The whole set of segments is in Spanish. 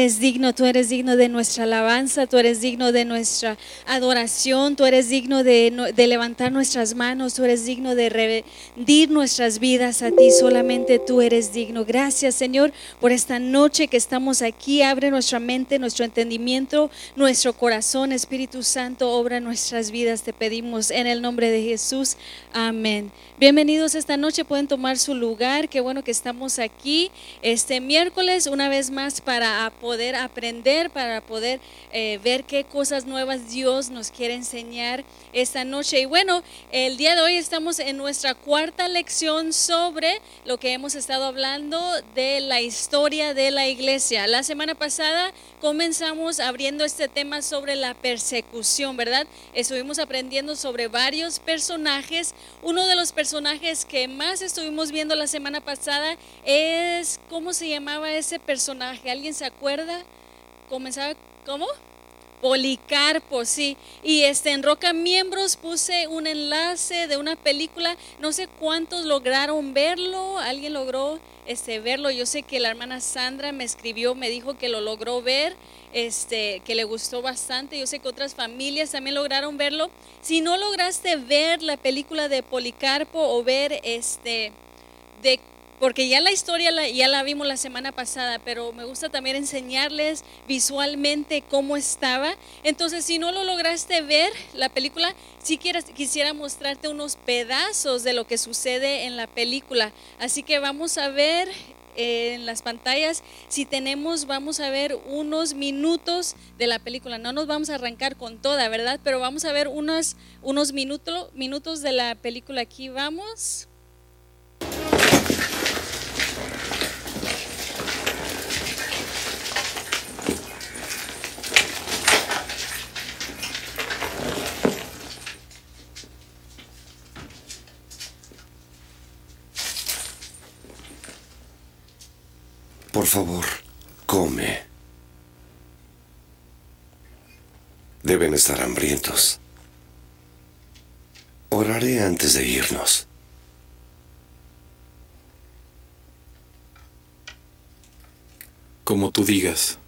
eres digno, tú eres digno de nuestra alabanza, tú eres digno de nuestra adoración, tú eres digno de, de, levantar nuestras manos, tú eres digno de rendir nuestras vidas a ti, solamente tú eres digno. Gracias Señor por esta noche que estamos aquí, abre nuestra mente, nuestro entendimiento, nuestro corazón, Espíritu Santo, obra nuestras vidas, te pedimos en el nombre de Jesús, amén. Bienvenidos esta noche, pueden tomar su lugar, qué bueno que estamos aquí este miércoles una vez más para poder aprender, para poder eh, ver qué cosas nuevas Dios nos quiere enseñar esta noche. Y bueno, el día de hoy estamos en nuestra cuarta lección sobre lo que hemos estado hablando de la historia de la iglesia. La semana pasada comenzamos abriendo este tema sobre la persecución, ¿verdad? Estuvimos aprendiendo sobre varios personajes. Uno de los personajes que más estuvimos viendo la semana pasada es, ¿cómo se llamaba ese personaje? ¿Alguien se acuerda? Comenzaba, ¿cómo? Policarpo, sí. Y este en Roca Miembros puse un enlace de una película. No sé cuántos lograron verlo. ¿Alguien logró este verlo? Yo sé que la hermana Sandra me escribió, me dijo que lo logró ver, este que le gustó bastante. Yo sé que otras familias también lograron verlo. Si no lograste ver la película de Policarpo o ver este de porque ya la historia ya la vimos la semana pasada, pero me gusta también enseñarles visualmente cómo estaba. Entonces, si no lo lograste ver la película, si quieres, quisiera mostrarte unos pedazos de lo que sucede en la película. Así que vamos a ver eh, en las pantallas, si tenemos, vamos a ver unos minutos de la película. No nos vamos a arrancar con toda, ¿verdad? Pero vamos a ver unos, unos minutos, minutos de la película. Aquí vamos. Por favor, come. Deben estar hambrientos. Oraré antes de irnos. Como tú digas.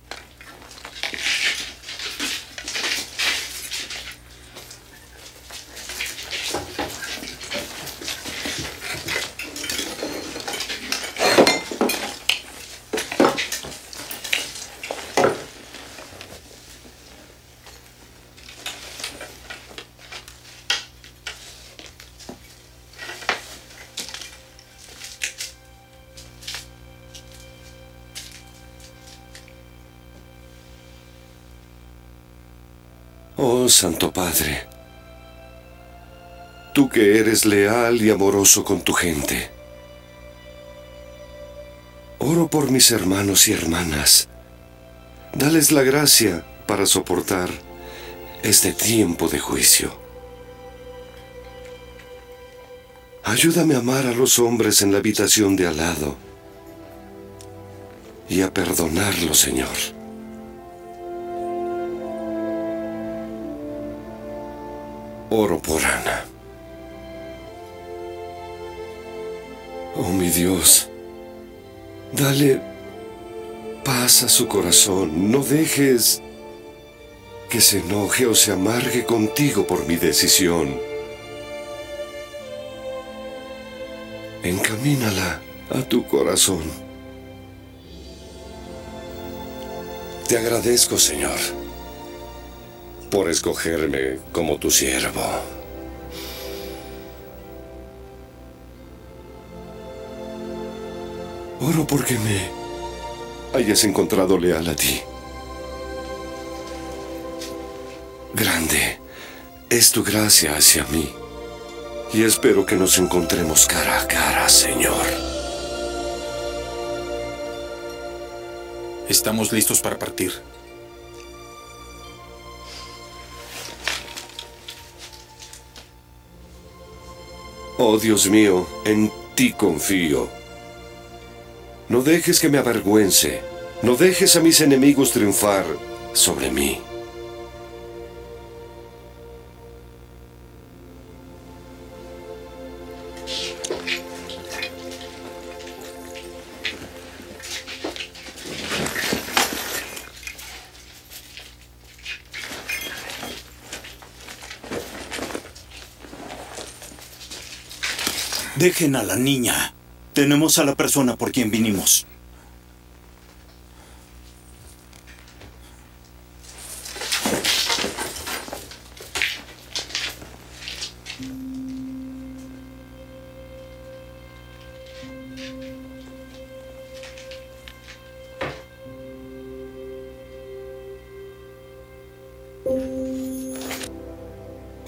Santo Padre, tú que eres leal y amoroso con tu gente, oro por mis hermanos y hermanas. Dales la gracia para soportar este tiempo de juicio. Ayúdame a amar a los hombres en la habitación de al lado y a perdonarlos, Señor. Oro por Ana. Oh mi Dios, dale paz a su corazón. No dejes que se enoje o se amargue contigo por mi decisión. Encamínala a tu corazón. Te agradezco, Señor por escogerme como tu siervo. Oro porque me hayas encontrado leal a ti. Grande es tu gracia hacia mí. Y espero que nos encontremos cara a cara, Señor. Estamos listos para partir. Oh Dios mío, en ti confío. No dejes que me avergüence, no dejes a mis enemigos triunfar sobre mí. Dejen a la niña. Tenemos a la persona por quien vinimos.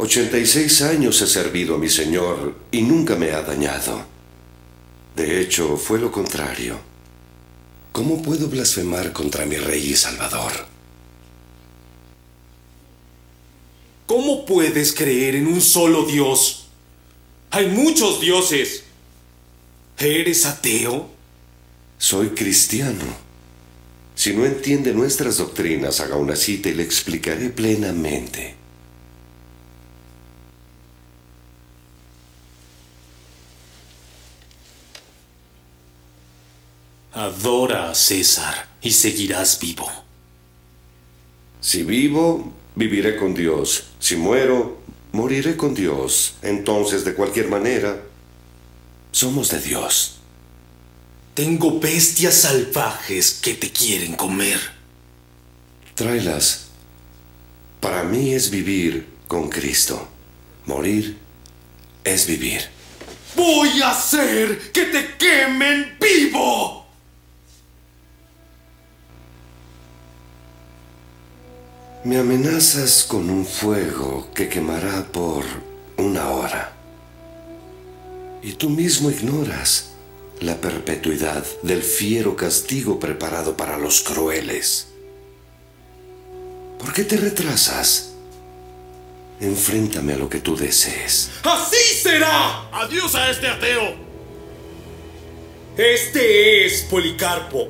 Ochenta y seis años he servido a mi Señor y nunca me ha dañado. De hecho, fue lo contrario. ¿Cómo puedo blasfemar contra mi Rey y Salvador? ¿Cómo puedes creer en un solo Dios? Hay muchos dioses. ¿Eres ateo? Soy cristiano. Si no entiende nuestras doctrinas, haga una cita y le explicaré plenamente. A César y seguirás vivo. Si vivo, viviré con Dios. Si muero, moriré con Dios. Entonces, de cualquier manera, somos de Dios. Tengo bestias salvajes que te quieren comer. Tráelas. Para mí es vivir con Cristo. Morir es vivir. Voy a hacer que te quemen vivo. Me amenazas con un fuego que quemará por una hora. Y tú mismo ignoras la perpetuidad del fiero castigo preparado para los crueles. ¿Por qué te retrasas? Enfréntame a lo que tú desees. ¡Así será! ¡Adiós a este ateo! Este es Policarpo,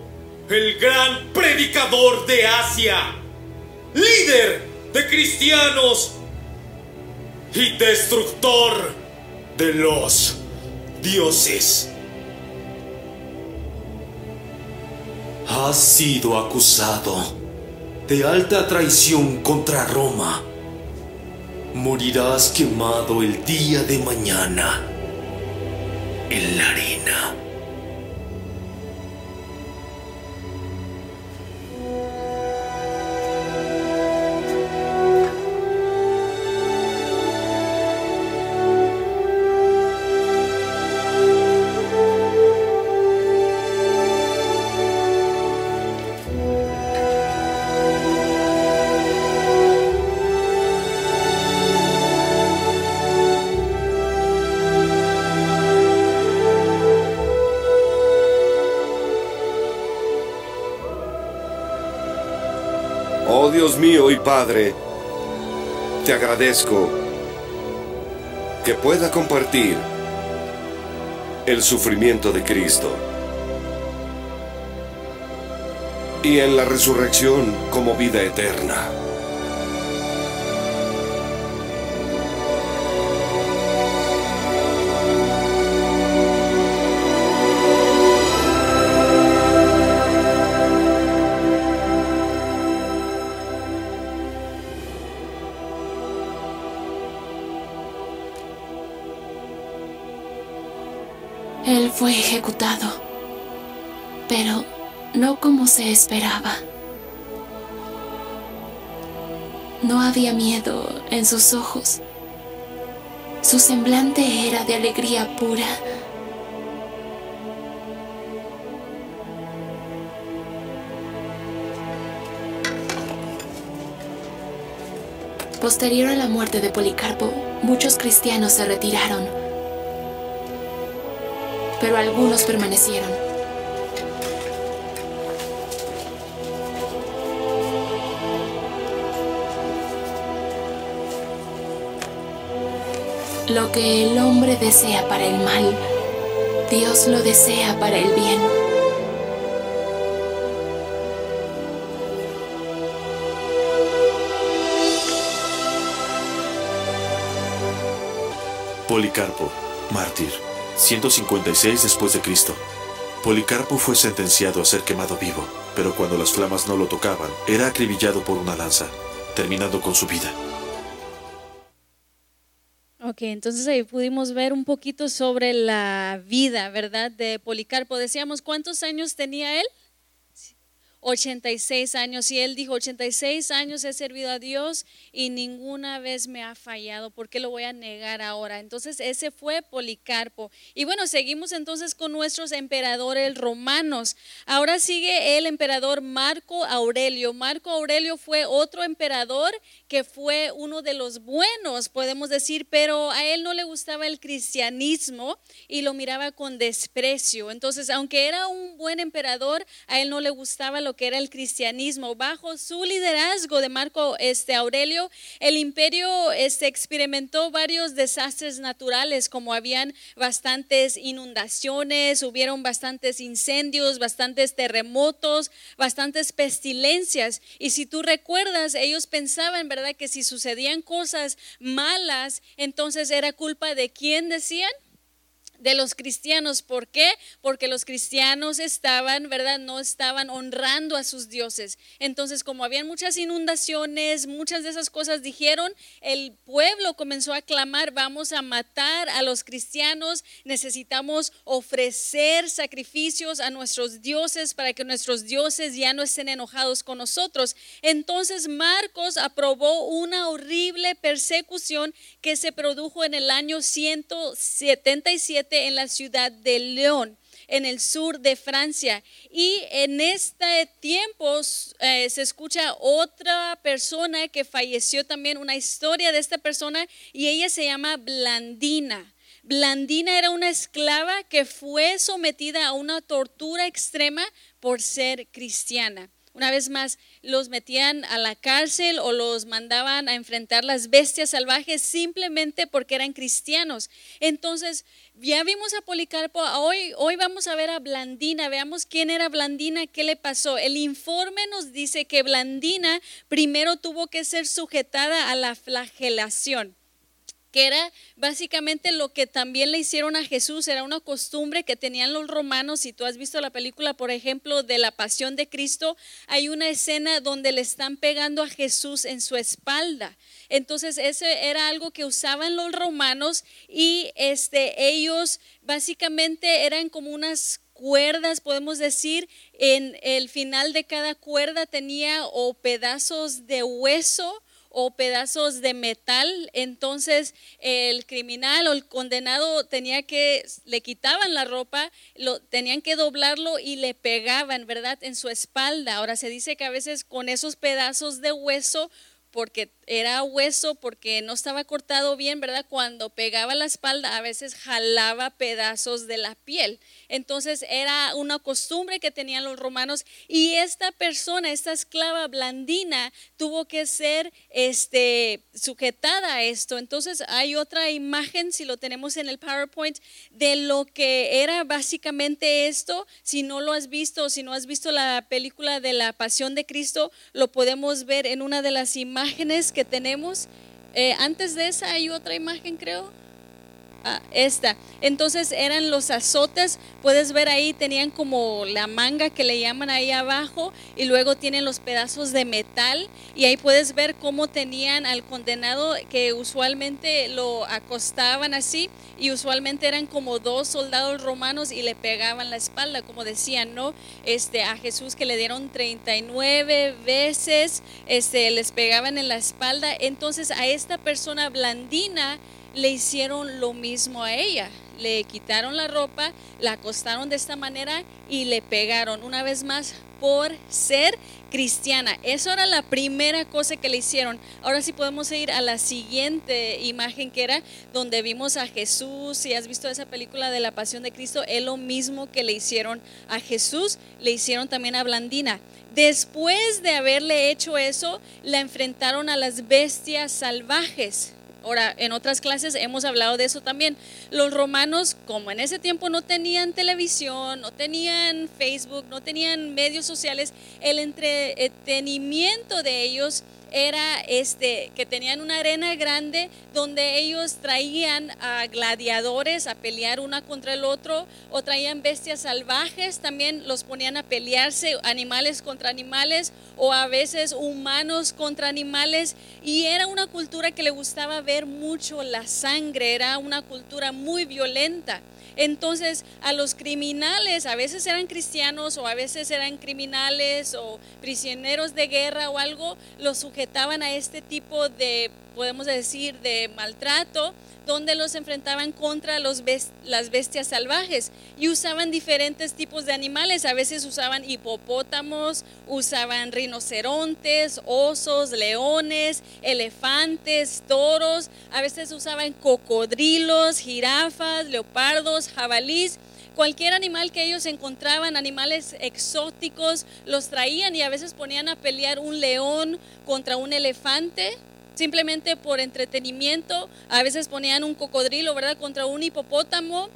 el gran predicador de Asia líder de cristianos y destructor de los dioses. Has sido acusado de alta traición contra Roma. Morirás quemado el día de mañana en la arena. Dios mío y Padre, te agradezco que pueda compartir el sufrimiento de Cristo y en la resurrección como vida eterna. Pero no como se esperaba. No había miedo en sus ojos. Su semblante era de alegría pura. Posterior a la muerte de Policarpo, muchos cristianos se retiraron pero algunos permanecieron. Lo que el hombre desea para el mal, Dios lo desea para el bien. Policarpo, mártir. 156 después de Cristo. Policarpo fue sentenciado a ser quemado vivo, pero cuando las flamas no lo tocaban, era acribillado por una lanza, terminando con su vida. Ok, entonces ahí pudimos ver un poquito sobre la vida, ¿verdad? De Policarpo. Decíamos, ¿cuántos años tenía él? 86 años y él dijo, 86 años he servido a Dios y ninguna vez me ha fallado, ¿por qué lo voy a negar ahora? Entonces ese fue Policarpo. Y bueno, seguimos entonces con nuestros emperadores romanos. Ahora sigue el emperador Marco Aurelio. Marco Aurelio fue otro emperador que fue uno de los buenos, podemos decir, pero a él no le gustaba el cristianismo y lo miraba con desprecio. Entonces, aunque era un buen emperador, a él no le gustaba lo que era el cristianismo. Bajo su liderazgo de Marco este, Aurelio, el imperio este, experimentó varios desastres naturales, como habían bastantes inundaciones, hubieron bastantes incendios, bastantes terremotos, bastantes pestilencias. Y si tú recuerdas, ellos pensaban, ¿verdad?, que si sucedían cosas malas, entonces era culpa de quién decían de los cristianos. ¿Por qué? Porque los cristianos estaban, ¿verdad? No estaban honrando a sus dioses. Entonces, como habían muchas inundaciones, muchas de esas cosas dijeron, el pueblo comenzó a clamar, vamos a matar a los cristianos, necesitamos ofrecer sacrificios a nuestros dioses para que nuestros dioses ya no estén enojados con nosotros. Entonces, Marcos aprobó una horrible persecución que se produjo en el año 177 en la ciudad de León en el sur de Francia. Y en este tiempo eh, se escucha otra persona que falleció también, una historia de esta persona, y ella se llama Blandina. Blandina era una esclava que fue sometida a una tortura extrema por ser cristiana. Una vez más, los metían a la cárcel o los mandaban a enfrentar las bestias salvajes simplemente porque eran cristianos. Entonces, ya vimos a Policarpo, hoy, hoy vamos a ver a Blandina, veamos quién era Blandina, qué le pasó. El informe nos dice que Blandina primero tuvo que ser sujetada a la flagelación que era básicamente lo que también le hicieron a Jesús, era una costumbre que tenían los romanos. Si tú has visto la película, por ejemplo, de la Pasión de Cristo, hay una escena donde le están pegando a Jesús en su espalda. Entonces, ese era algo que usaban los romanos y este, ellos básicamente eran como unas cuerdas, podemos decir, en el final de cada cuerda tenía o pedazos de hueso o pedazos de metal, entonces el criminal o el condenado tenía que, le quitaban la ropa, lo, tenían que doblarlo y le pegaban, ¿verdad?, en su espalda. Ahora se dice que a veces con esos pedazos de hueso porque era hueso, porque no estaba cortado bien, ¿verdad? Cuando pegaba la espalda, a veces jalaba pedazos de la piel. Entonces era una costumbre que tenían los romanos y esta persona, esta esclava blandina, tuvo que ser este, sujetada a esto. Entonces hay otra imagen, si lo tenemos en el PowerPoint, de lo que era básicamente esto. Si no lo has visto, si no has visto la película de la Pasión de Cristo, lo podemos ver en una de las imágenes imágenes que tenemos. Eh, antes de esa hay otra imagen, creo. Ah, esta. Entonces eran los azotes, puedes ver ahí, tenían como la manga que le llaman ahí abajo y luego tienen los pedazos de metal y ahí puedes ver cómo tenían al condenado que usualmente lo acostaban así y usualmente eran como dos soldados romanos y le pegaban la espalda, como decían, ¿no? Este, a Jesús que le dieron 39 veces, este, les pegaban en la espalda. Entonces a esta persona blandina, le hicieron lo mismo a ella. Le quitaron la ropa, la acostaron de esta manera y le pegaron una vez más por ser cristiana. Eso era la primera cosa que le hicieron. Ahora sí podemos ir a la siguiente imagen que era donde vimos a Jesús. Si has visto esa película de la Pasión de Cristo, es lo mismo que le hicieron a Jesús, le hicieron también a Blandina. Después de haberle hecho eso, la enfrentaron a las bestias salvajes. Ahora, en otras clases hemos hablado de eso también. Los romanos, como en ese tiempo no tenían televisión, no tenían Facebook, no tenían medios sociales, el entretenimiento de ellos era este que tenían una arena grande donde ellos traían a gladiadores a pelear una contra el otro o traían bestias salvajes, también los ponían a pelearse animales contra animales o a veces humanos contra animales y era una cultura que le gustaba ver mucho la sangre, era una cultura muy violenta. Entonces a los criminales, a veces eran cristianos o a veces eran criminales o prisioneros de guerra o algo, los a este tipo de, podemos decir, de maltrato donde los enfrentaban contra los las bestias salvajes y usaban diferentes tipos de animales. A veces usaban hipopótamos, usaban rinocerontes, osos, leones, elefantes, toros. A veces usaban cocodrilos, jirafas, leopardos, jabalís. Cualquier animal que ellos encontraban, animales exóticos, los traían y a veces ponían a pelear un león contra un elefante simplemente por entretenimiento. A veces ponían un cocodrilo, ¿verdad?, contra un hipopótamo.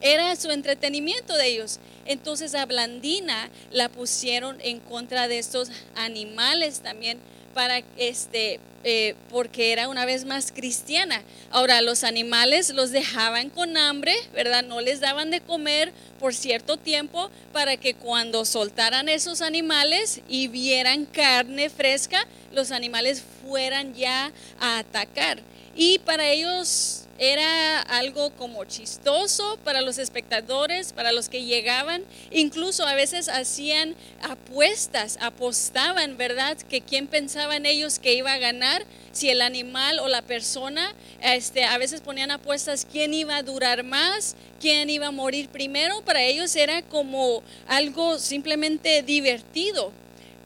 Era su entretenimiento de ellos. Entonces a Blandina la pusieron en contra de estos animales también para este eh, porque era una vez más cristiana. Ahora los animales los dejaban con hambre, ¿verdad? No les daban de comer por cierto tiempo para que cuando soltaran esos animales y vieran carne fresca, los animales fueran ya a atacar. Y para ellos era algo como chistoso para los espectadores, para los que llegaban. Incluso a veces hacían apuestas, apostaban, ¿verdad? Que quién pensaban ellos que iba a ganar, si el animal o la persona. Este, a veces ponían apuestas quién iba a durar más, quién iba a morir primero. Para ellos era como algo simplemente divertido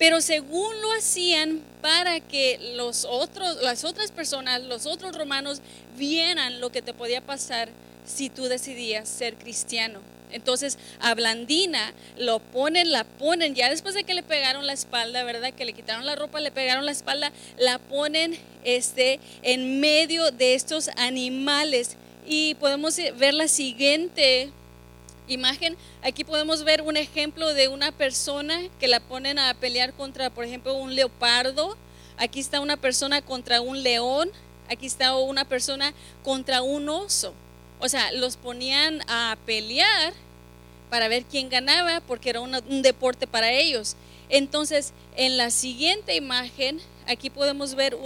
pero según lo hacían para que los otros, las otras personas, los otros romanos vieran lo que te podía pasar si tú decidías ser cristiano. Entonces a Blandina lo ponen, la ponen, ya después de que le pegaron la espalda, ¿verdad? Que le quitaron la ropa, le pegaron la espalda, la ponen este, en medio de estos animales. Y podemos ver la siguiente imagen, aquí podemos ver un ejemplo de una persona que la ponen a pelear contra, por ejemplo, un leopardo. Aquí está una persona contra un león. Aquí está una persona contra un oso. O sea, los ponían a pelear para ver quién ganaba porque era un deporte para ellos. Entonces, en la siguiente imagen, aquí podemos ver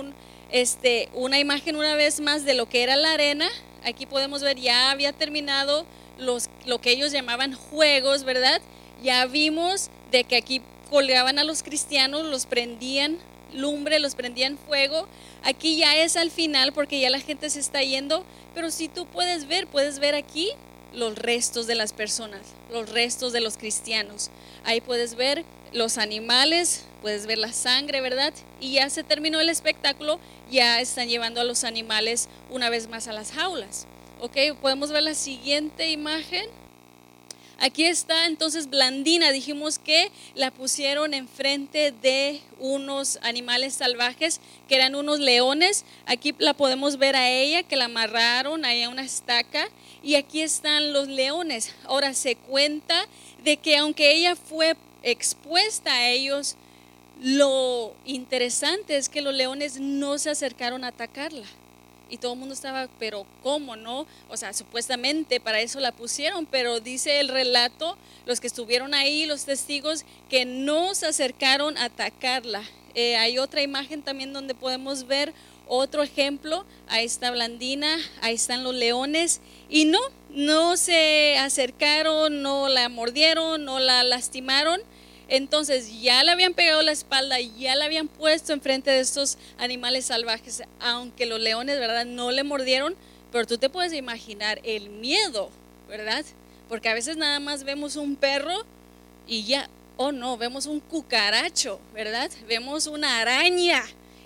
este, una imagen una vez más de lo que era la arena. Aquí podemos ver, ya había terminado los, lo que ellos llamaban juegos, ¿verdad? Ya vimos de que aquí colgaban a los cristianos, los prendían lumbre, los prendían fuego. Aquí ya es al final porque ya la gente se está yendo, pero si tú puedes ver, puedes ver aquí los restos de las personas, los restos de los cristianos. Ahí puedes ver los animales, puedes ver la sangre, ¿verdad? Y ya se terminó el espectáculo, ya están llevando a los animales una vez más a las jaulas. Ok, podemos ver la siguiente imagen. Aquí está entonces Blandina, dijimos que la pusieron enfrente de unos animales salvajes que eran unos leones. Aquí la podemos ver a ella que la amarraron ahí a una estaca y aquí están los leones. Ahora se cuenta de que aunque ella fue expuesta a ellos, lo interesante es que los leones no se acercaron a atacarla y todo el mundo estaba, pero ¿cómo no? O sea, supuestamente para eso la pusieron, pero dice el relato, los que estuvieron ahí, los testigos, que no se acercaron a atacarla. Eh, hay otra imagen también donde podemos ver otro ejemplo, ahí está Blandina, ahí están los leones, y no, no se acercaron, no la mordieron, no la lastimaron entonces ya le habían pegado la espalda, ya la habían puesto enfrente de estos animales salvajes, aunque los leones, ¿verdad? No le mordieron, pero tú te puedes imaginar el miedo, ¿verdad? Porque a veces nada más vemos un perro y ya, oh no, vemos un cucaracho, ¿verdad? Vemos una araña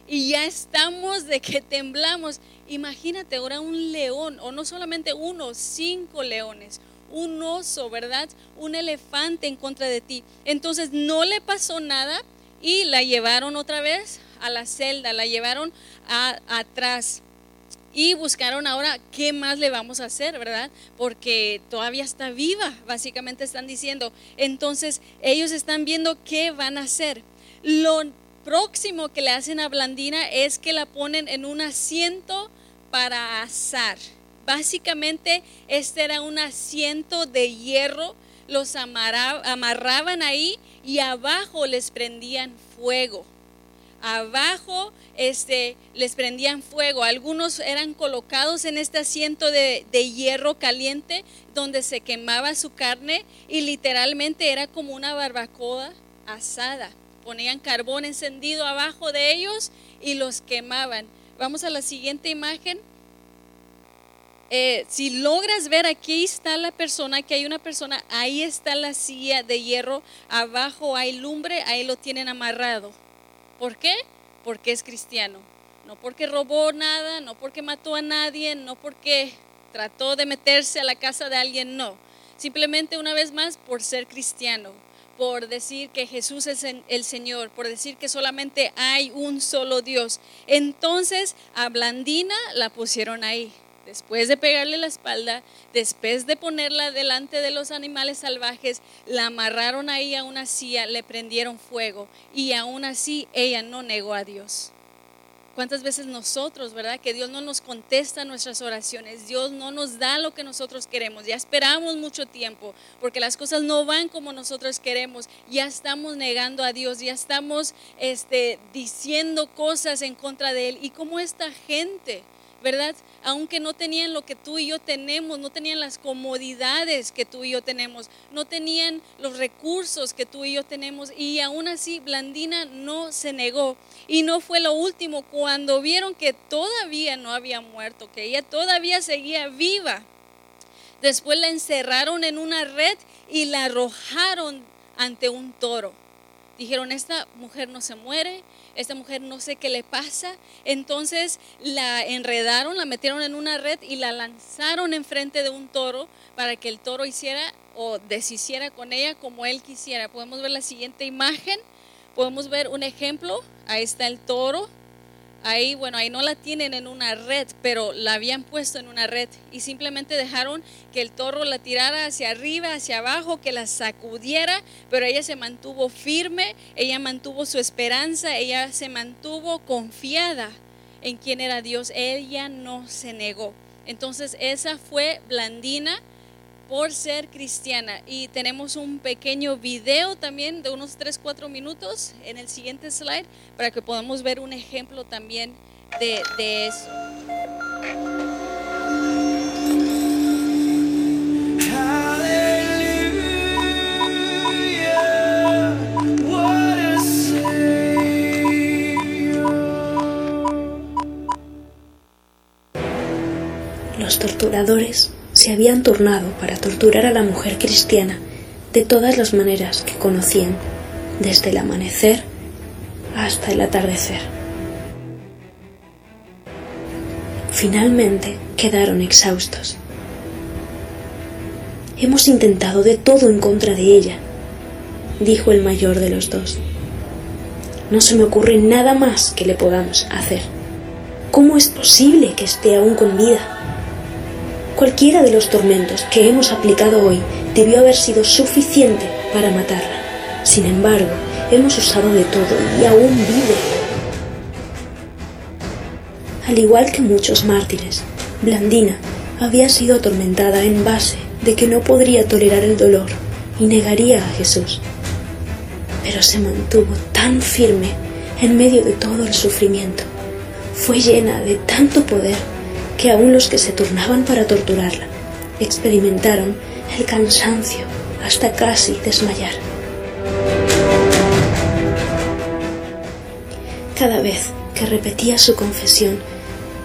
y ya estamos de que temblamos. Imagínate ahora un león, o no solamente uno, cinco leones, un oso, ¿verdad? Un elefante en contra de ti. Entonces no le pasó nada y la llevaron otra vez a la celda, la llevaron atrás. Y buscaron ahora qué más le vamos a hacer, ¿verdad? Porque todavía está viva, básicamente están diciendo. Entonces ellos están viendo qué van a hacer. Lo próximo que le hacen a Blandina es que la ponen en un asiento para asar. Básicamente este era un asiento de hierro, los amarraban ahí y abajo les prendían fuego abajo este, les prendían fuego. Algunos eran colocados en este asiento de, de, hierro caliente donde se quemaba su carne y literalmente era como una barbacoa asada. Ponían carbón encendido abajo de ellos y los quemaban. Vamos a la siguiente imagen. Eh, si logras ver aquí está la persona, que hay una persona, ahí está la silla de hierro, abajo hay lumbre, ahí lo tienen amarrado. ¿Por qué? Porque es cristiano. No porque robó nada, no porque mató a nadie, no porque trató de meterse a la casa de alguien, no. Simplemente una vez más por ser cristiano, por decir que Jesús es el Señor, por decir que solamente hay un solo Dios. Entonces a Blandina la pusieron ahí después de pegarle la espalda, después de ponerla delante de los animales salvajes, la amarraron ahí a una silla, le prendieron fuego y aún así ella no negó a Dios. ¿Cuántas veces nosotros, verdad? Que Dios no nos contesta nuestras oraciones, Dios no nos da lo que nosotros queremos, ya esperamos mucho tiempo porque las cosas no van como nosotros queremos, ya estamos negando a Dios, ya estamos este, diciendo cosas en contra de Él. Y como esta gente, ¿verdad? Aunque no tenían lo que tú y yo tenemos, no tenían las comodidades que tú y yo tenemos, no tenían los recursos que tú y yo tenemos y aún así Blandina no se negó. Y no fue lo último, cuando vieron que todavía no había muerto, que ella todavía seguía viva. Después la encerraron en una red y la arrojaron ante un toro. Dijeron, esta mujer no se muere, esta mujer no sé qué le pasa. Entonces la enredaron, la metieron en una red y la lanzaron enfrente de un toro para que el toro hiciera o deshiciera con ella como él quisiera. Podemos ver la siguiente imagen, podemos ver un ejemplo. Ahí está el toro Ahí, bueno, ahí no la tienen en una red, pero la habían puesto en una red y simplemente dejaron que el toro la tirara hacia arriba, hacia abajo, que la sacudiera, pero ella se mantuvo firme, ella mantuvo su esperanza, ella se mantuvo confiada en quién era Dios, ella no se negó. Entonces esa fue Blandina por ser cristiana. Y tenemos un pequeño video también de unos 3, 4 minutos en el siguiente slide para que podamos ver un ejemplo también de, de eso. Los torturadores se habían turnado para torturar a la mujer cristiana de todas las maneras que conocían, desde el amanecer hasta el atardecer. Finalmente quedaron exhaustos. Hemos intentado de todo en contra de ella, dijo el mayor de los dos. No se me ocurre nada más que le podamos hacer. ¿Cómo es posible que esté aún con vida? Cualquiera de los tormentos que hemos aplicado hoy debió haber sido suficiente para matarla. Sin embargo, hemos usado de todo y aún vive. Al igual que muchos mártires, Blandina había sido atormentada en base de que no podría tolerar el dolor y negaría a Jesús. Pero se mantuvo tan firme en medio de todo el sufrimiento. Fue llena de tanto poder que aún los que se turnaban para torturarla experimentaron el cansancio hasta casi desmayar. Cada vez que repetía su confesión,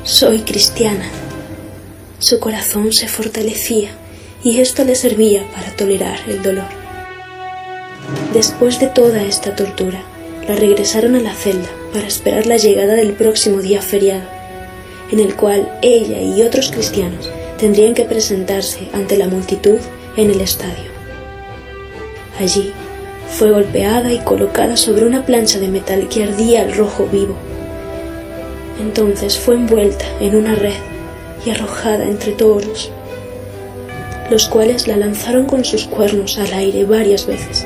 soy cristiana, su corazón se fortalecía y esto le servía para tolerar el dolor. Después de toda esta tortura, la regresaron a la celda para esperar la llegada del próximo día feriado en el cual ella y otros cristianos tendrían que presentarse ante la multitud en el estadio. Allí fue golpeada y colocada sobre una plancha de metal que ardía al rojo vivo. Entonces fue envuelta en una red y arrojada entre toros, los cuales la lanzaron con sus cuernos al aire varias veces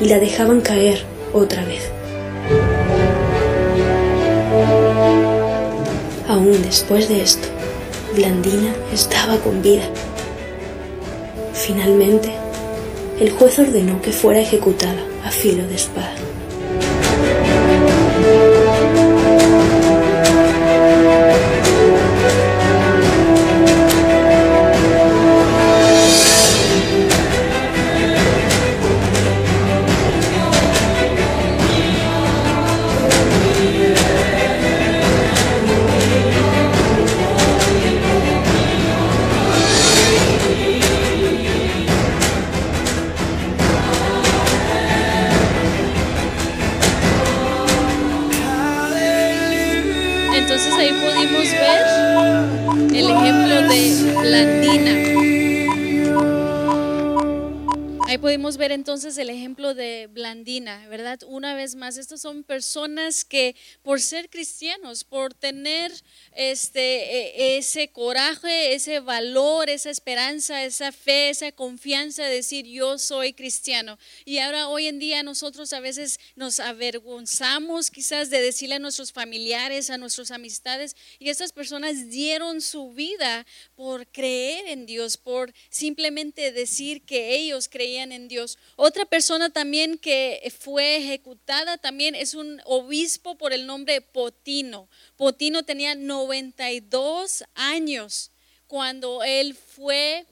y la dejaban caer otra vez. Aún después de esto, Blandina estaba con vida. Finalmente, el juez ordenó que fuera ejecutada a filo de espada. Ahí pudimos ver entonces el ejemplo de Blandina, ¿verdad? Una vez más, estas son personas que por ser cristianos, por tener este, e- ese coraje, ese valor, esa esperanza, esa fe, esa confianza de decir yo soy cristiano. Y ahora hoy en día nosotros a veces nos avergonzamos quizás de decirle a nuestros familiares, a nuestras amistades, y estas personas dieron su vida por creer en Dios, por simplemente decir que ellos creían en Dios. Otra persona también que fue ejecutada también es un obispo por el nombre Potino. Potino tenía 92 años cuando él fue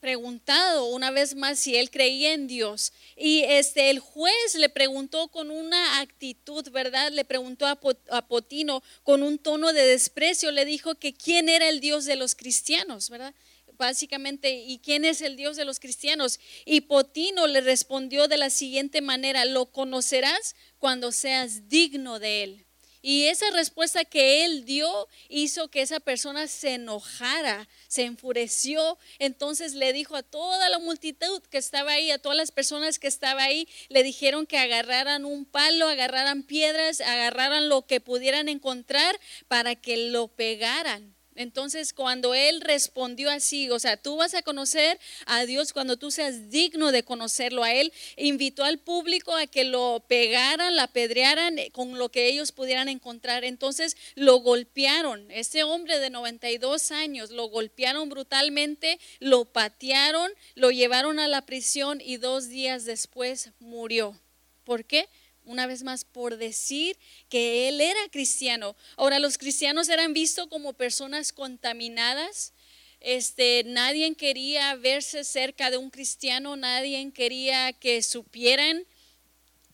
preguntado una vez más si él creía en Dios. Y este el juez le preguntó con una actitud, ¿verdad? Le preguntó a, Po- a Potino con un tono de desprecio, le dijo que quién era el Dios de los cristianos, ¿verdad? Básicamente, ¿y quién es el Dios de los cristianos? Y Potino le respondió de la siguiente manera, lo conocerás cuando seas digno de él. Y esa respuesta que él dio hizo que esa persona se enojara, se enfureció. Entonces le dijo a toda la multitud que estaba ahí, a todas las personas que estaba ahí, le dijeron que agarraran un palo, agarraran piedras, agarraran lo que pudieran encontrar para que lo pegaran. Entonces, cuando él respondió así, o sea, tú vas a conocer a Dios cuando tú seas digno de conocerlo a Él, invitó al público a que lo pegaran, la apedrearan eh, con lo que ellos pudieran encontrar. Entonces, lo golpearon. Este hombre de 92 años lo golpearon brutalmente, lo patearon, lo llevaron a la prisión y dos días después murió. ¿Por qué? Una vez más por decir que él era cristiano. Ahora los cristianos eran vistos como personas contaminadas. Este, nadie quería verse cerca de un cristiano, nadie quería que supieran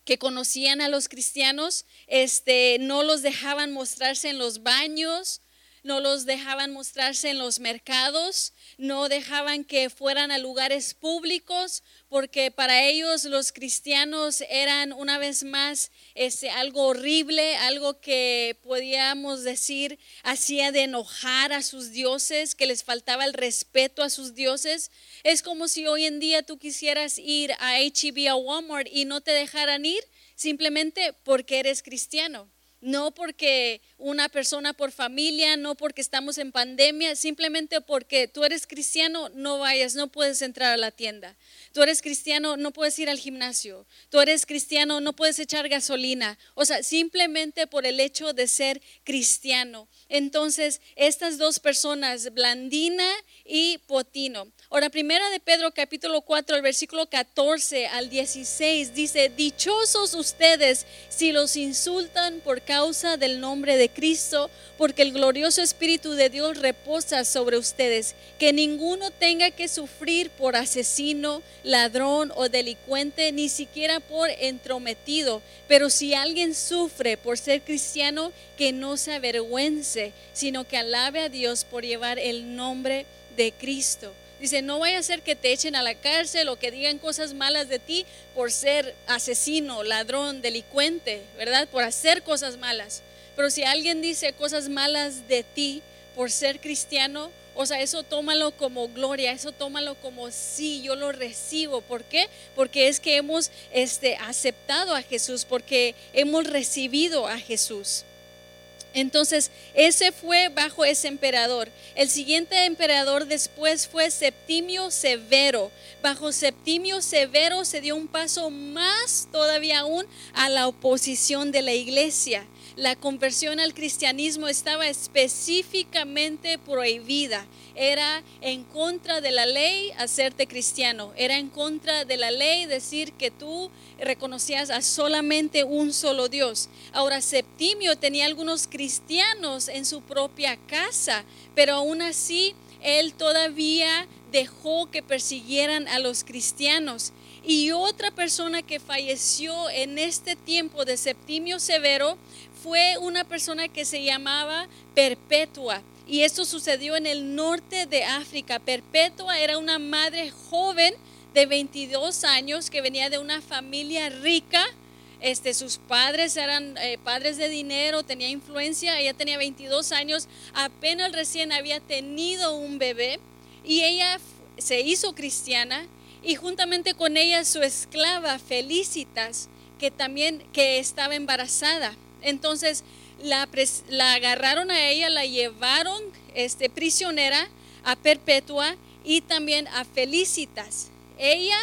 que conocían a los cristianos, este, no los dejaban mostrarse en los baños, no los dejaban mostrarse en los mercados, no dejaban que fueran a lugares públicos, porque para ellos los cristianos eran una vez más este, algo horrible, algo que podíamos decir hacía de enojar a sus dioses, que les faltaba el respeto a sus dioses. Es como si hoy en día tú quisieras ir a HEB a Walmart y no te dejaran ir simplemente porque eres cristiano no porque una persona por familia, no porque estamos en pandemia, simplemente porque tú eres cristiano, no vayas, no puedes entrar a la tienda. Tú eres cristiano, no puedes ir al gimnasio. Tú eres cristiano, no puedes echar gasolina. O sea, simplemente por el hecho de ser cristiano. Entonces, estas dos personas, Blandina y Potino. Ahora, primera de Pedro capítulo 4, el versículo 14 al 16 dice, dichosos ustedes si los insultan por causa del nombre de Cristo, porque el glorioso Espíritu de Dios reposa sobre ustedes. Que ninguno tenga que sufrir por asesino, ladrón o delincuente, ni siquiera por entrometido. Pero si alguien sufre por ser cristiano, que no se avergüence, sino que alabe a Dios por llevar el nombre de Cristo. Dice, no vaya a ser que te echen a la cárcel o que digan cosas malas de ti por ser asesino, ladrón, delincuente, ¿verdad? Por hacer cosas malas. Pero si alguien dice cosas malas de ti por ser cristiano, o sea, eso tómalo como gloria, eso tómalo como sí, yo lo recibo. ¿Por qué? Porque es que hemos este, aceptado a Jesús, porque hemos recibido a Jesús. Entonces, ese fue bajo ese emperador. El siguiente emperador después fue Septimio Severo. Bajo Septimio Severo se dio un paso más todavía aún a la oposición de la iglesia. La conversión al cristianismo estaba específicamente prohibida. Era en contra de la ley hacerte cristiano. Era en contra de la ley decir que tú reconocías a solamente un solo Dios. Ahora, Septimio tenía algunos cristianos en su propia casa, pero aún así él todavía dejó que persiguieran a los cristianos. Y otra persona que falleció en este tiempo de Septimio Severo fue una persona que se llamaba Perpetua. Y esto sucedió en el norte de África. Perpetua era una madre joven de 22 años que venía de una familia rica. Este, sus padres eran eh, padres de dinero, tenía influencia. Ella tenía 22 años, apenas recién había tenido un bebé y ella se hizo cristiana y juntamente con ella su esclava Felicitas, que también que estaba embarazada. Entonces la, la agarraron a ella, la llevaron este, prisionera a Perpetua y también a Felicitas. Ella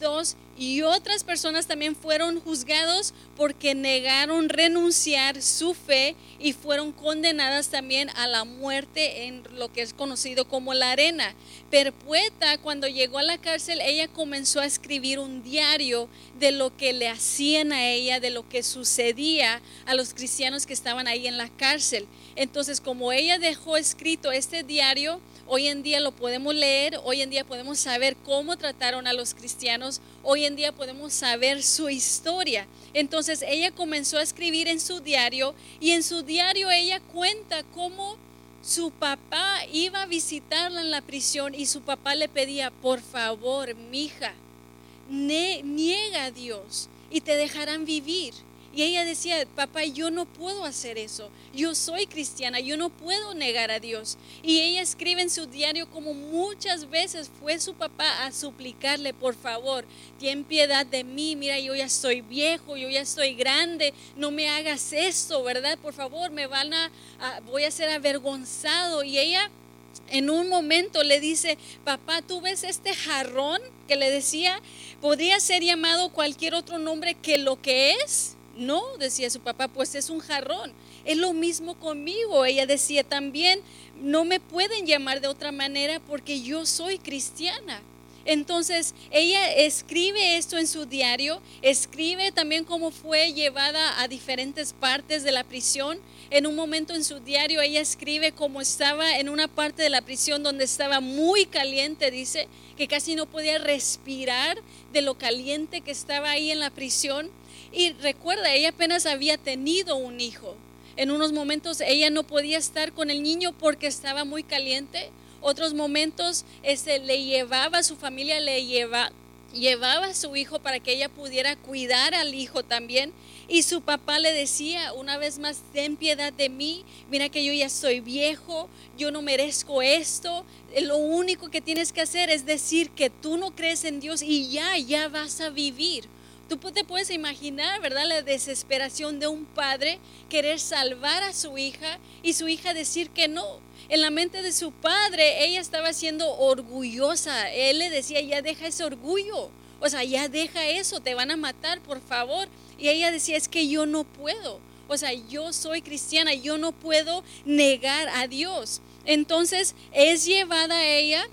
dos y otras personas también fueron juzgados porque negaron renunciar su fe y fueron condenadas también a la muerte en lo que es conocido como la arena. Perpueta, cuando llegó a la cárcel, ella comenzó a escribir un diario de lo que le hacían a ella, de lo que sucedía a los cristianos que estaban ahí en la cárcel. Entonces, como ella dejó escrito este diario, Hoy en día lo podemos leer, hoy en día podemos saber cómo trataron a los cristianos, hoy en día podemos saber su historia. Entonces ella comenzó a escribir en su diario y en su diario ella cuenta cómo su papá iba a visitarla en la prisión y su papá le pedía, por favor, mija, niega a Dios y te dejarán vivir. Y ella decía, papá, yo no puedo hacer eso. Yo soy cristiana, yo no puedo negar a Dios. Y ella escribe en su diario como muchas veces fue su papá a suplicarle, por favor, ten piedad de mí. Mira, yo ya estoy viejo, yo ya estoy grande. No me hagas eso, ¿verdad? Por favor, me van a, voy a ser avergonzado. Y ella en un momento le dice, papá, ¿tú ves este jarrón que le decía? Podría ser llamado cualquier otro nombre que lo que es. No, decía su papá, pues es un jarrón. Es lo mismo conmigo. Ella decía también, no me pueden llamar de otra manera porque yo soy cristiana. Entonces ella escribe esto en su diario, escribe también cómo fue llevada a diferentes partes de la prisión. En un momento en su diario ella escribe cómo estaba en una parte de la prisión donde estaba muy caliente, dice, que casi no podía respirar de lo caliente que estaba ahí en la prisión. Y recuerda, ella apenas había tenido un hijo. En unos momentos ella no podía estar con el niño porque estaba muy caliente. Otros momentos este, le llevaba su familia, le lleva, llevaba a su hijo para que ella pudiera cuidar al hijo también. Y su papá le decía una vez más, ten piedad de mí, mira que yo ya soy viejo, yo no merezco esto. Lo único que tienes que hacer es decir que tú no crees en Dios y ya, ya vas a vivir. Tú te puedes imaginar, ¿verdad? La desesperación de un padre querer salvar a su hija y su hija decir que no. En la mente de su padre, ella estaba siendo orgullosa. Él le decía, ya deja ese orgullo. O sea, ya deja eso, te van a matar, por favor. Y ella decía, es que yo no puedo. O sea, yo soy cristiana, yo no puedo negar a Dios. Entonces es llevada a ella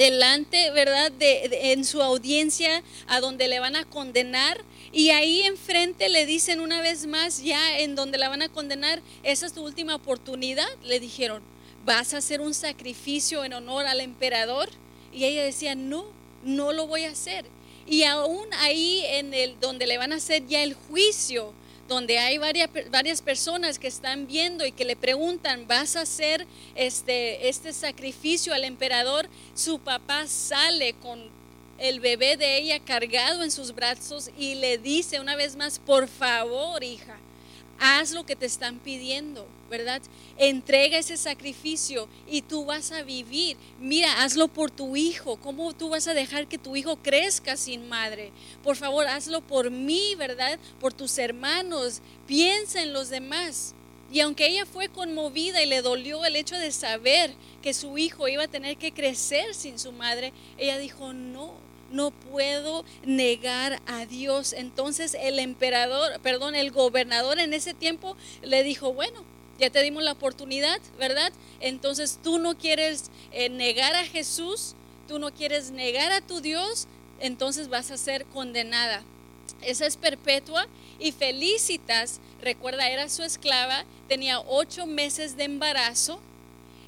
delante, ¿verdad? De, en su audiencia a donde le van a condenar. Y ahí enfrente le dicen una vez más, ya en donde la van a condenar, esa es tu última oportunidad. Le dijeron, ¿vas a hacer un sacrificio en honor al emperador? Y ella decía, no, no lo voy a hacer. Y aún ahí en el donde le van a hacer ya el juicio, donde hay varias, varias personas que están viendo y que le preguntan, ¿vas a hacer este, este sacrificio al emperador? Su papá sale con el bebé de ella cargado en sus brazos y le dice una vez más, por favor, hija, haz lo que te están pidiendo, ¿verdad? Entrega ese sacrificio y tú vas a vivir. Mira, hazlo por tu hijo. ¿Cómo tú vas a dejar que tu hijo crezca sin madre? Por favor, hazlo por mí, ¿verdad? Por tus hermanos. Piensa en los demás. Y aunque ella fue conmovida y le dolió el hecho de saber que su hijo iba a tener que crecer sin su madre, ella dijo, no, no puedo negar a Dios. Entonces el emperador, perdón, el gobernador en ese tiempo le dijo, bueno, ya te dimos la oportunidad, ¿verdad? Entonces tú no quieres eh, negar a Jesús, tú no quieres negar a tu Dios, entonces vas a ser condenada. Esa es perpetua y Felicitas, recuerda, era su esclava, tenía ocho meses de embarazo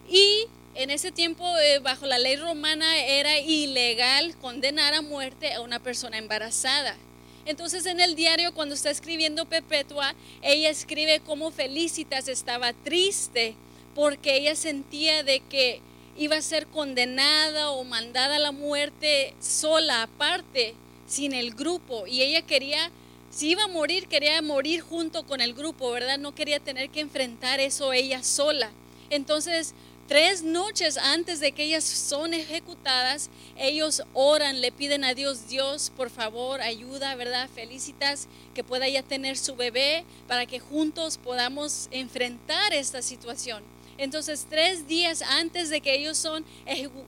y en ese tiempo, eh, bajo la ley romana, era ilegal condenar a muerte a una persona embarazada. Entonces en el diario, cuando está escribiendo Perpetua, ella escribe cómo Felicitas estaba triste porque ella sentía de que iba a ser condenada o mandada a la muerte sola, aparte, sin el grupo. Y ella quería, si iba a morir, quería morir junto con el grupo, ¿verdad? No quería tener que enfrentar eso ella sola. Entonces, tres noches antes de que ellas son ejecutadas, ellos oran, le piden a Dios, Dios, por favor, ayuda, ¿verdad? Felicitas que pueda ya tener su bebé para que juntos podamos enfrentar esta situación. Entonces, tres días antes de que ellos son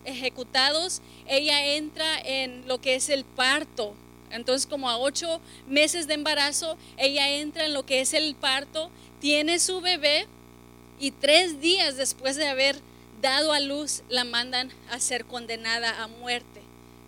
ejecutados, ella entra en lo que es el parto. Entonces, como a ocho meses de embarazo, ella entra en lo que es el parto, tiene su bebé y tres días después de haber dado a luz, la mandan a ser condenada a muerte.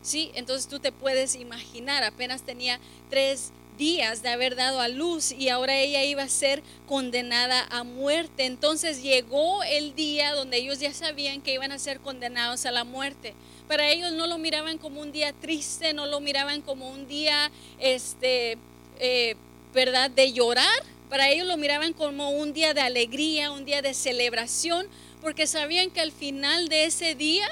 ¿Sí? Entonces tú te puedes imaginar, apenas tenía tres días de haber dado a luz y ahora ella iba a ser condenada a muerte. Entonces llegó el día donde ellos ya sabían que iban a ser condenados a la muerte. Para ellos no lo miraban como un día triste, no lo miraban como un día, este, eh, ¿verdad?, de llorar. Para ellos lo miraban como un día de alegría, un día de celebración, porque sabían que al final de ese día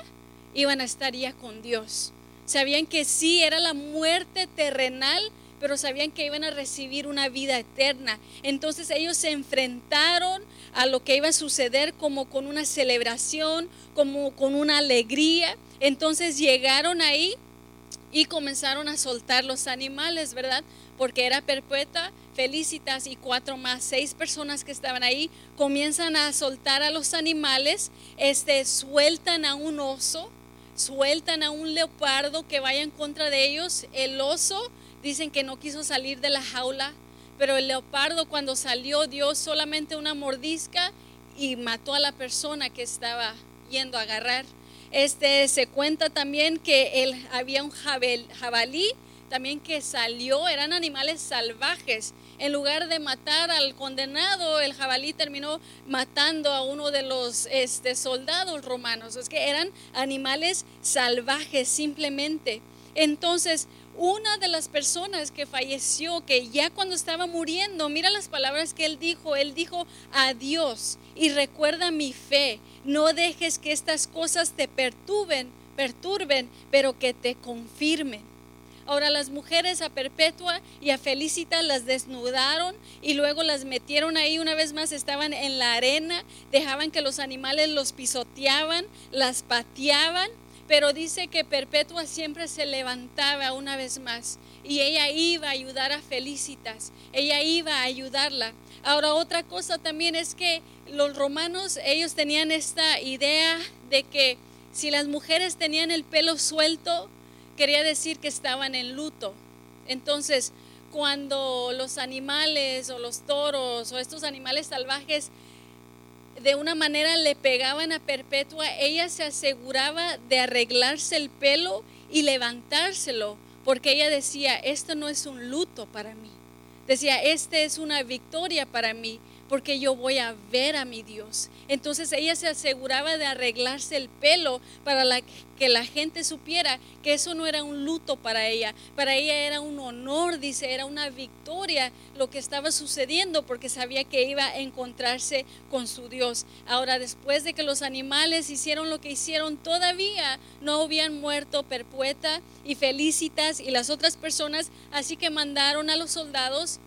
iban a estar ya con Dios. Sabían que sí, era la muerte terrenal, pero sabían que iban a recibir una vida eterna. Entonces ellos se enfrentaron a lo que iba a suceder como con una celebración, como con una alegría. Entonces llegaron ahí y comenzaron a soltar los animales, ¿verdad? Porque era perpetua, Felicitas y cuatro más, seis personas que estaban ahí, comienzan a soltar a los animales, este, sueltan a un oso, sueltan a un leopardo que vaya en contra de ellos, el oso Dicen que no quiso salir de la jaula, pero el leopardo cuando salió dio solamente una mordisca y mató a la persona que estaba yendo a agarrar. Este se cuenta también que él, había un jabalí también que salió, eran animales salvajes. En lugar de matar al condenado, el jabalí terminó matando a uno de los este, soldados romanos. Es que eran animales salvajes simplemente. Entonces, una de las personas que falleció, que ya cuando estaba muriendo, mira las palabras que él dijo, él dijo, adiós y recuerda mi fe, no dejes que estas cosas te perturben, perturben, pero que te confirmen. Ahora las mujeres a Perpetua y a Felicita las desnudaron y luego las metieron ahí una vez más, estaban en la arena, dejaban que los animales los pisoteaban, las pateaban pero dice que Perpetua siempre se levantaba una vez más y ella iba a ayudar a Felicitas, ella iba a ayudarla. Ahora otra cosa también es que los romanos, ellos tenían esta idea de que si las mujeres tenían el pelo suelto, quería decir que estaban en luto. Entonces, cuando los animales o los toros o estos animales salvajes de una manera le pegaban a Perpetua, ella se aseguraba de arreglarse el pelo y levantárselo, porque ella decía, esto no es un luto para mí. Decía, esta es una victoria para mí porque yo voy a ver a mi Dios. Entonces ella se aseguraba de arreglarse el pelo para que la gente supiera que eso no era un luto para ella, para ella era un honor, dice, era una victoria lo que estaba sucediendo porque sabía que iba a encontrarse con su Dios. Ahora, después de que los animales hicieron lo que hicieron, todavía no habían muerto Perpueta y Felicitas y las otras personas, así que mandaron a los soldados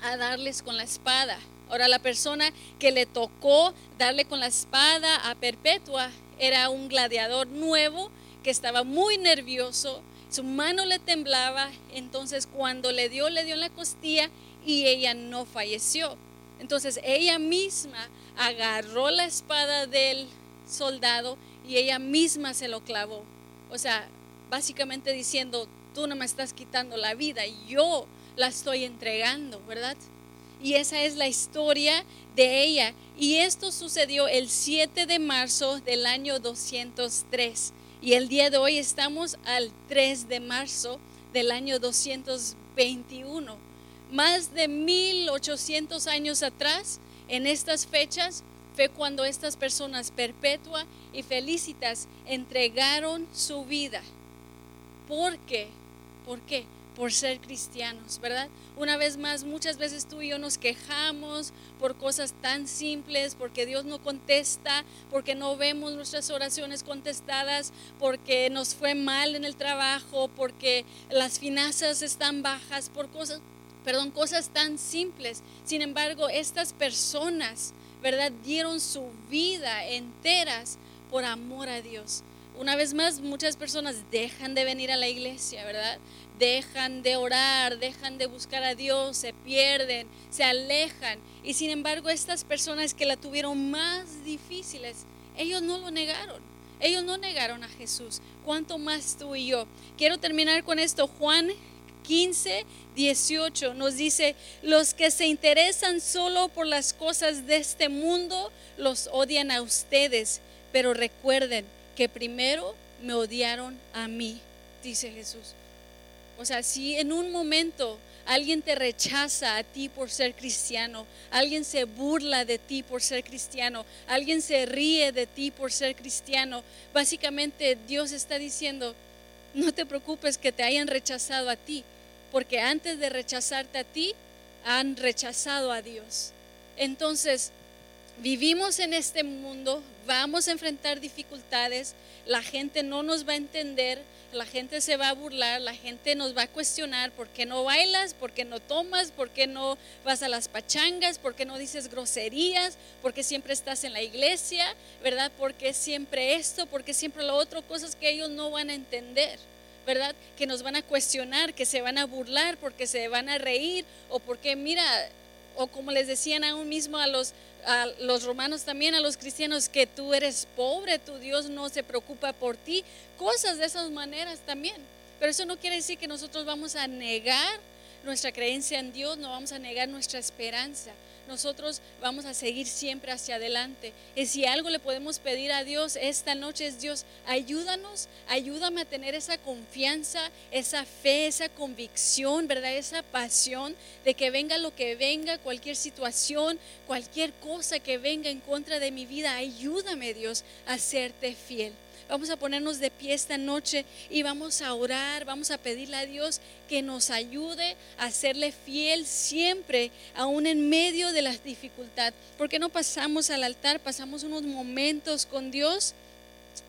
a darles con la espada. Ahora la persona que le tocó darle con la espada a Perpetua era un gladiador nuevo que estaba muy nervioso, su mano le temblaba, entonces cuando le dio, le dio en la costilla y ella no falleció. Entonces ella misma agarró la espada del soldado y ella misma se lo clavó. O sea, básicamente diciendo, tú no me estás quitando la vida, yo la estoy entregando, ¿verdad? Y esa es la historia de ella. Y esto sucedió el 7 de marzo del año 203. Y el día de hoy estamos al 3 de marzo del año 221. Más de 1800 años atrás, en estas fechas, fue cuando estas personas perpetua y felicitas entregaron su vida. ¿Por qué? ¿Por qué? Por ser cristianos, ¿verdad? Una vez más, muchas veces tú y yo nos quejamos por cosas tan simples, porque Dios no contesta, porque no vemos nuestras oraciones contestadas, porque nos fue mal en el trabajo, porque las finanzas están bajas, por cosas, perdón, cosas tan simples. Sin embargo, estas personas, ¿verdad? Dieron su vida enteras por amor a Dios. Una vez más, muchas personas dejan de venir a la iglesia, ¿verdad? Dejan de orar, dejan de buscar a Dios, se pierden, se alejan. Y sin embargo, estas personas que la tuvieron más difíciles, ellos no lo negaron. Ellos no negaron a Jesús. ¿Cuánto más tú y yo? Quiero terminar con esto. Juan 15, 18 nos dice, los que se interesan solo por las cosas de este mundo, los odian a ustedes, pero recuerden que primero me odiaron a mí, dice Jesús. O sea, si en un momento alguien te rechaza a ti por ser cristiano, alguien se burla de ti por ser cristiano, alguien se ríe de ti por ser cristiano, básicamente Dios está diciendo, no te preocupes que te hayan rechazado a ti, porque antes de rechazarte a ti, han rechazado a Dios. Entonces, vivimos en este mundo, vamos a enfrentar dificultades, la gente no nos va a entender, la gente se va a burlar, la gente nos va a cuestionar por qué no bailas, por qué no tomas, por qué no vas a las pachangas, por qué no dices groserías, por qué siempre estás en la iglesia, ¿verdad? ¿Por qué siempre esto, por qué siempre lo otro, cosas que ellos no van a entender. ¿verdad? Que nos van a cuestionar, que se van a burlar, porque se van a reír, o porque, mira, o como les decían aún mismo a los, a los romanos también, a los cristianos, que tú eres pobre, tu Dios no se preocupa por ti, cosas de esas maneras también. Pero eso no quiere decir que nosotros vamos a negar nuestra creencia en Dios, no vamos a negar nuestra esperanza nosotros vamos a seguir siempre hacia adelante. Y si algo le podemos pedir a Dios esta noche es Dios, ayúdanos, ayúdame a tener esa confianza, esa fe, esa convicción, ¿verdad? Esa pasión de que venga lo que venga, cualquier situación, cualquier cosa que venga en contra de mi vida, ayúdame Dios a serte fiel. Vamos a ponernos de pie esta noche y vamos a orar, vamos a pedirle a Dios que nos ayude a serle fiel siempre, aún en medio de la dificultad. Porque no pasamos al altar, pasamos unos momentos con Dios